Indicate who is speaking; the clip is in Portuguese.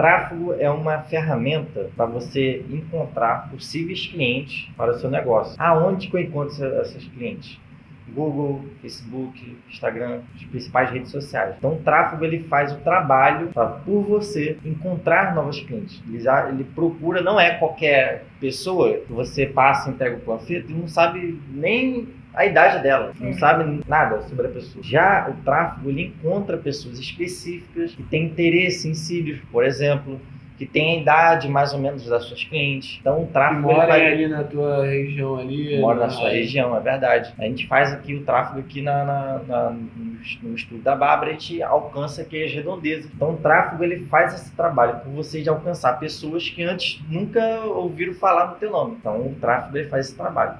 Speaker 1: tráfego é uma ferramenta para você encontrar possíveis clientes para o seu negócio. Aonde que eu encontro esses clientes? Google, Facebook, Instagram, as principais redes sociais. Então, o tráfego ele faz o trabalho pra, por você encontrar novos clientes. Ele, já, ele procura, não é qualquer pessoa que você passa, entrega o panfleto e não sabe nem a idade dela, não sabe nada sobre a pessoa. Já o tráfego ele encontra pessoas específicas que têm interesse em cílios, por exemplo, que tem a idade mais ou menos das suas clientes. Então o tráfego
Speaker 2: mora
Speaker 1: vai...
Speaker 2: ali na tua região ali.
Speaker 1: mora na
Speaker 2: né?
Speaker 1: sua região, é verdade. A gente faz aqui o tráfego aqui na, na- na- no, no estudo da Bárbara, a gente alcança aqui as redondezas. Então o tráfego ele faz esse trabalho por você de alcançar pessoas que antes nunca ouviram falar no teu nome. Então o tráfego ele faz esse trabalho.